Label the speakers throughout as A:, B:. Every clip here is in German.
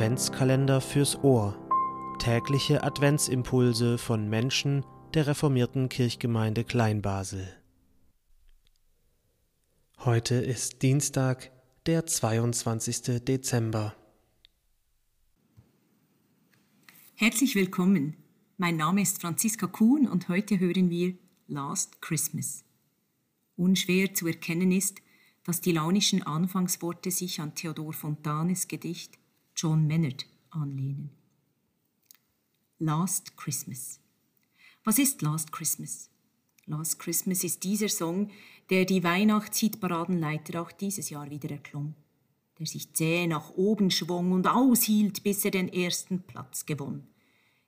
A: Adventskalender fürs Ohr. Tägliche Adventsimpulse von Menschen der reformierten Kirchgemeinde Kleinbasel. Heute ist Dienstag, der 22. Dezember.
B: Herzlich willkommen. Mein Name ist Franziska Kuhn und heute hören wir Last Christmas. Unschwer zu erkennen ist, dass die launischen Anfangsworte sich an Theodor Fontanes Gedicht John Maynard anlehnen. Last Christmas. Was ist Last Christmas? Last Christmas ist dieser Song, der die Weihnachtshitparadenleiter auch dieses Jahr wieder erklomm, der sich zäh nach oben schwung und aushielt, bis er den ersten Platz gewonnen.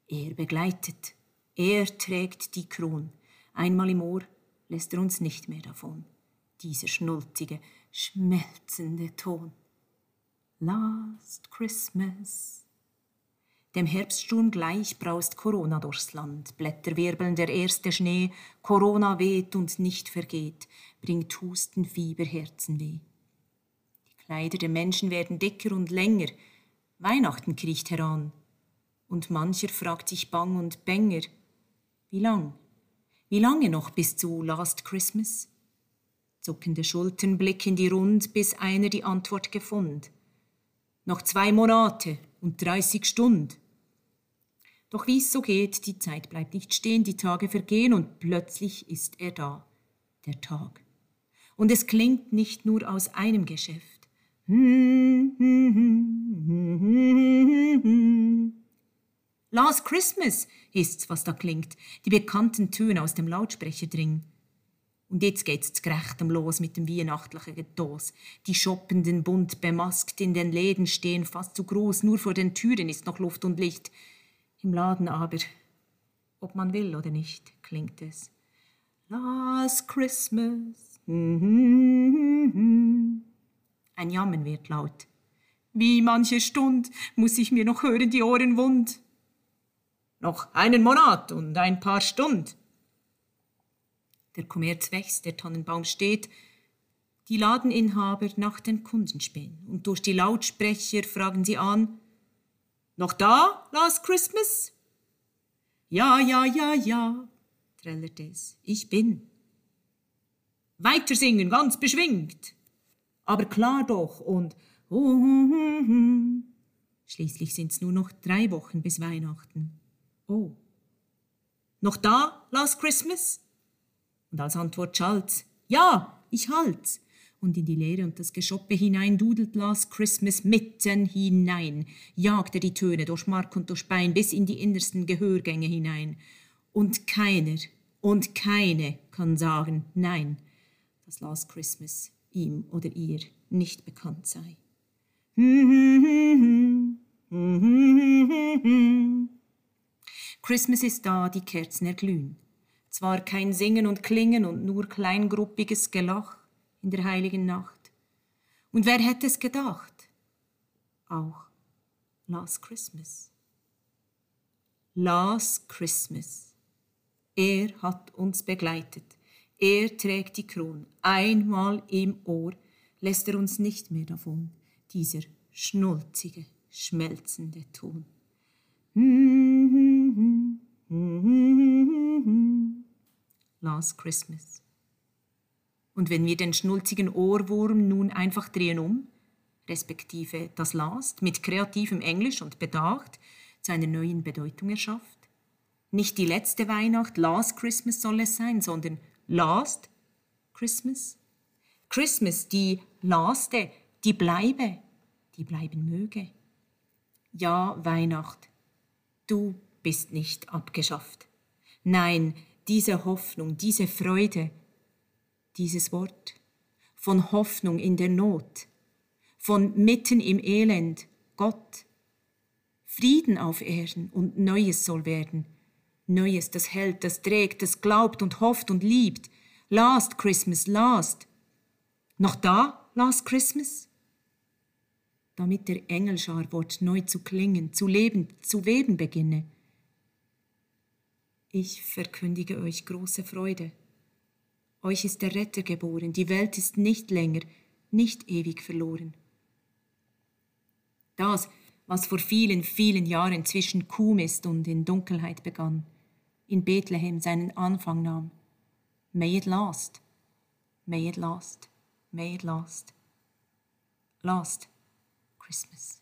B: Er begleitet, er trägt die Kron. Einmal im Ohr lässt er uns nicht mehr davon. Dieser schnulzige, schmelzende Ton. Last Christmas. Dem Herbststurm gleich braust Corona durchs Land, Blätter wirbeln der erste Schnee, Corona weht und nicht vergeht, bringt Husten, Fieber, Herzenweh. Die Kleider der Menschen werden dicker und länger, Weihnachten kriecht heran, und mancher fragt sich bang und bänger, wie lang, wie lange noch bis zu Last Christmas? Zuckende Schultern blicken die Rund, bis einer die Antwort gefunden noch zwei Monate und 30 Stunden. Doch wie es so geht, die Zeit bleibt nicht stehen, die Tage vergehen und plötzlich ist er da, der Tag. Und es klingt nicht nur aus einem Geschäft. Last Christmas ist's, was da klingt, die bekannten Töne aus dem Lautsprecher dringen. Und jetzt geht's zu gerechtem los mit dem weihnachtlichen Getos. Die Shoppenden bunt bemaskt in den Läden stehen fast zu groß, nur vor den Türen ist noch Luft und Licht. Im Laden aber, ob man will oder nicht, klingt es. Last Christmas. Ein Jammen wird laut. Wie manche Stund muss ich mir noch hören die Ohren wund. Noch einen Monat und ein paar Stunden. Der Kommerz wächst, der Tannenbaum steht. Die Ladeninhaber nach den Kunden spähen und durch die Lautsprecher fragen sie an: Noch da, Last Christmas? Ja, ja, ja, ja, trällert es. Ich bin. Weiter singen, ganz beschwingt. Aber klar doch und Schließlich sind's nur noch drei Wochen bis Weihnachten. Oh. Noch da, Last Christmas? Und als Antwort schallt's, ja, ich halt's. Und in die Leere und das Geschoppe hinein dudelt Last Christmas mitten hinein, jagt er die Töne durch Mark und durch Bein bis in die innersten Gehörgänge hinein. Und keiner und keine kann sagen, nein, dass Last Christmas ihm oder ihr nicht bekannt sei. Christmas ist da, die Kerzen erglühen. Zwar kein Singen und Klingen und nur kleingruppiges Gelach in der heiligen Nacht. Und wer hätte es gedacht? Auch Last Christmas. Last Christmas. Er hat uns begleitet. Er trägt die Kron. Einmal im Ohr lässt er uns nicht mehr davon, dieser schnulzige, schmelzende Ton. Last Christmas. Und wenn wir den schnulzigen Ohrwurm nun einfach drehen um, respektive das Last mit kreativem Englisch und Bedacht zu einer neuen Bedeutung erschafft, nicht die letzte Weihnacht, Last Christmas soll es sein, sondern Last Christmas. Christmas, die Laste, die bleibe, die bleiben möge. Ja, Weihnacht, du bist nicht abgeschafft. Nein, diese Hoffnung, diese Freude, dieses Wort von Hoffnung in der Not, von mitten im Elend, Gott. Frieden auf Erden und Neues soll werden. Neues, das hält, das trägt, das glaubt und hofft und liebt. Last Christmas, last. Noch da, last Christmas? Damit der Engelscharwort neu zu klingen, zu leben, zu weben beginne. Ich verkündige euch große Freude. Euch ist der Retter geboren, die Welt ist nicht länger, nicht ewig verloren. Das, was vor vielen, vielen Jahren zwischen Kuhmist und in Dunkelheit begann, in Bethlehem seinen Anfang nahm. May it last, may it last, may it last. Last Christmas.